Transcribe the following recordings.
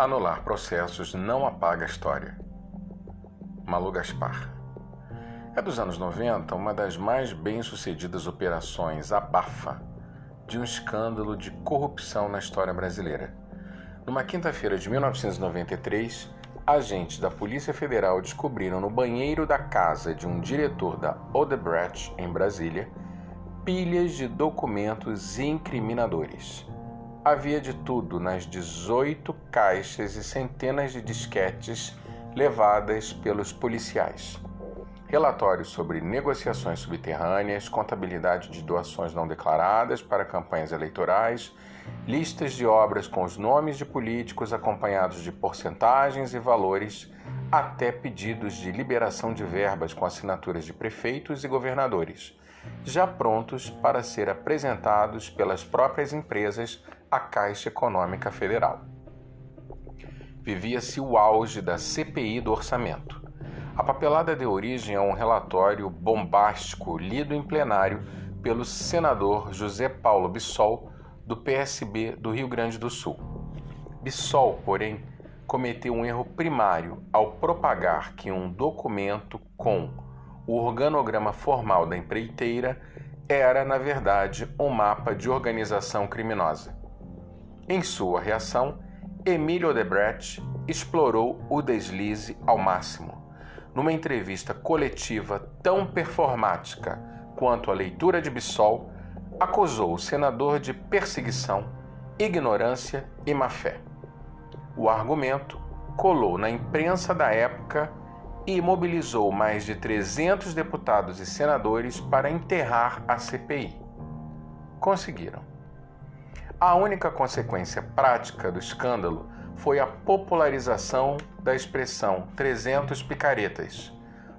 Anular processos não apaga a história. Malu Gaspar. É dos anos 90 uma das mais bem-sucedidas operações abafa de um escândalo de corrupção na história brasileira. Numa quinta-feira de 1993, agentes da Polícia Federal descobriram no banheiro da casa de um diretor da Odebrecht, em Brasília, pilhas de documentos incriminadores. Havia de tudo nas 18 caixas e centenas de disquetes levadas pelos policiais. Relatórios sobre negociações subterrâneas, contabilidade de doações não declaradas para campanhas eleitorais, listas de obras com os nomes de políticos acompanhados de porcentagens e valores, até pedidos de liberação de verbas com assinaturas de prefeitos e governadores, já prontos para ser apresentados pelas próprias empresas à Caixa Econômica Federal. Vivia-se o auge da CPI do orçamento. A papelada deu origem a um relatório bombástico lido em plenário pelo senador José Paulo Bissol, do PSB do Rio Grande do Sul. Bissol, porém, cometeu um erro primário ao propagar que um documento com o organograma formal da empreiteira era, na verdade, um mapa de organização criminosa. Em sua reação, Emílio Odebrecht explorou o deslize ao máximo. Numa entrevista coletiva tão performática quanto a leitura de Bissol, acusou o senador de perseguição, ignorância e má-fé. O argumento colou na imprensa da época e mobilizou mais de 300 deputados e senadores para enterrar a CPI. Conseguiram. A única consequência prática do escândalo foi a popularização da expressão 300 picaretas,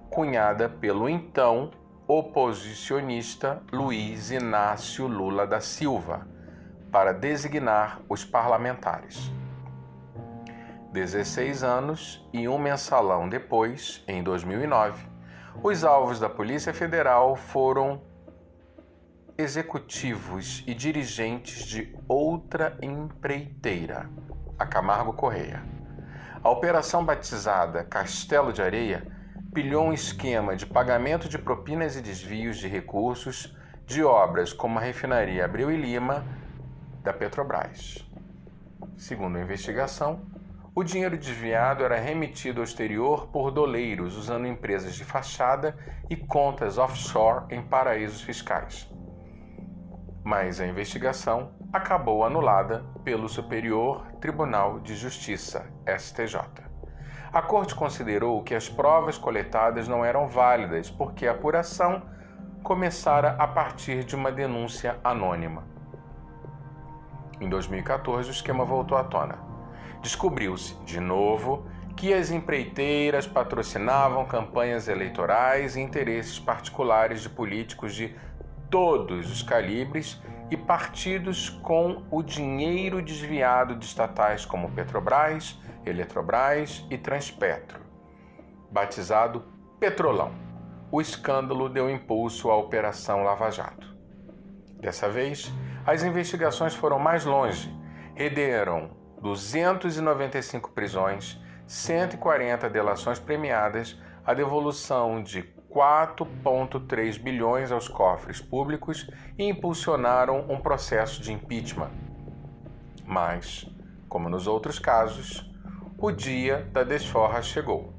cunhada pelo então oposicionista Luiz Inácio Lula da Silva, para designar os parlamentares. 16 anos e um mensalão depois, em 2009, os alvos da Polícia Federal foram executivos e dirigentes de outra empreiteira, a Camargo Correia. A operação batizada Castelo de Areia pilhou um esquema de pagamento de propinas e desvios de recursos de obras como a refinaria Abreu e Lima da Petrobras. Segundo a investigação, o dinheiro desviado era remetido ao exterior por doleiros usando empresas de fachada e contas offshore em paraísos fiscais mas a investigação acabou anulada pelo Superior Tribunal de Justiça, STJ. A corte considerou que as provas coletadas não eram válidas porque a apuração começara a partir de uma denúncia anônima. Em 2014, o esquema voltou à tona. Descobriu-se, de novo, que as empreiteiras patrocinavam campanhas eleitorais e interesses particulares de políticos de todos os calibres e partidos com o dinheiro desviado de estatais como Petrobras, Eletrobras e Transpetro. Batizado Petrolão, o escândalo deu impulso à Operação Lava Jato. Dessa vez, as investigações foram mais longe, renderam 295 prisões, 140 delações premiadas, a devolução de 4,3 bilhões aos cofres públicos e impulsionaram um processo de impeachment. Mas, como nos outros casos, o dia da desforra chegou.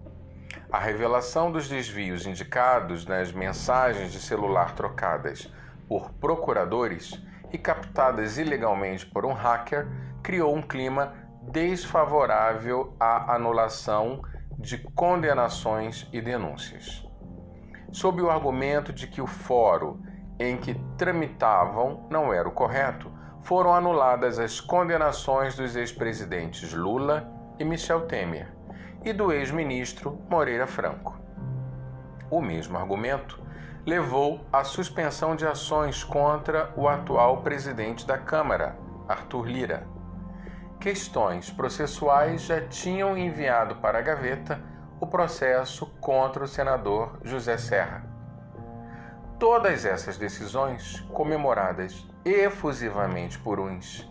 A revelação dos desvios indicados nas mensagens de celular trocadas por procuradores e captadas ilegalmente por um hacker criou um clima desfavorável à anulação de condenações e denúncias sob o argumento de que o fórum em que tramitavam não era o correto, foram anuladas as condenações dos ex-presidentes Lula e Michel Temer e do ex-ministro Moreira Franco. O mesmo argumento levou à suspensão de ações contra o atual presidente da Câmara, Arthur Lira. Questões processuais já tinham enviado para a gaveta o processo contra o senador José Serra. Todas essas decisões, comemoradas efusivamente por uns,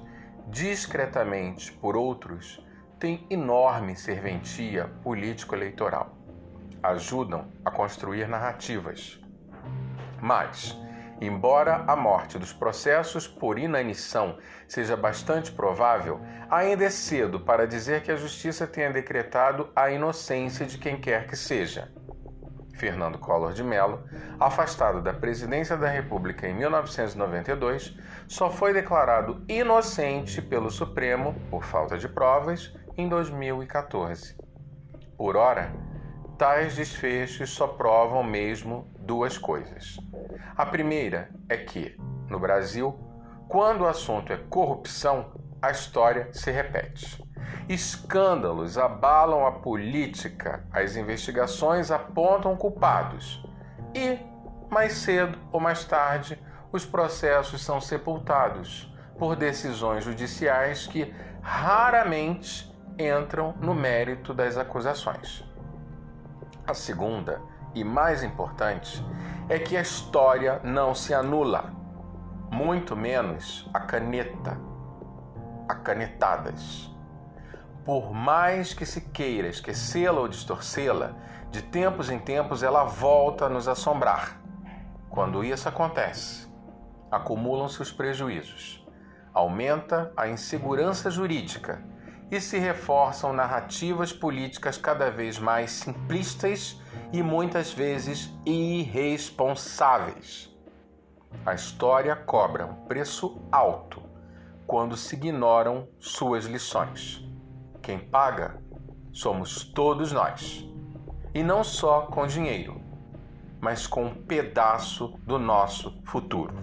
discretamente por outros, têm enorme serventia político-eleitoral. Ajudam a construir narrativas. Mas, embora a morte dos processos por inanição seja bastante provável, ainda é cedo para dizer que a justiça tenha decretado a inocência de quem quer que seja. Fernando Collor de Mello, afastado da presidência da República em 1992, só foi declarado inocente pelo Supremo por falta de provas em 2014. Por ora, tais desfechos só provam mesmo duas coisas. A primeira é que, no Brasil, quando o assunto é corrupção, a história se repete. Escândalos abalam a política, as investigações apontam culpados e, mais cedo ou mais tarde, os processos são sepultados por decisões judiciais que raramente entram no mérito das acusações. A segunda, e mais importante, é que a história não se anula, muito menos a caneta, a canetadas. Por mais que se queira esquecê-la ou distorcê-la, de tempos em tempos ela volta a nos assombrar. Quando isso acontece, acumulam-se os prejuízos, aumenta a insegurança jurídica e se reforçam narrativas políticas cada vez mais simplistas e muitas vezes irresponsáveis. A história cobra um preço alto quando se ignoram suas lições. Quem paga somos todos nós. E não só com dinheiro, mas com um pedaço do nosso futuro.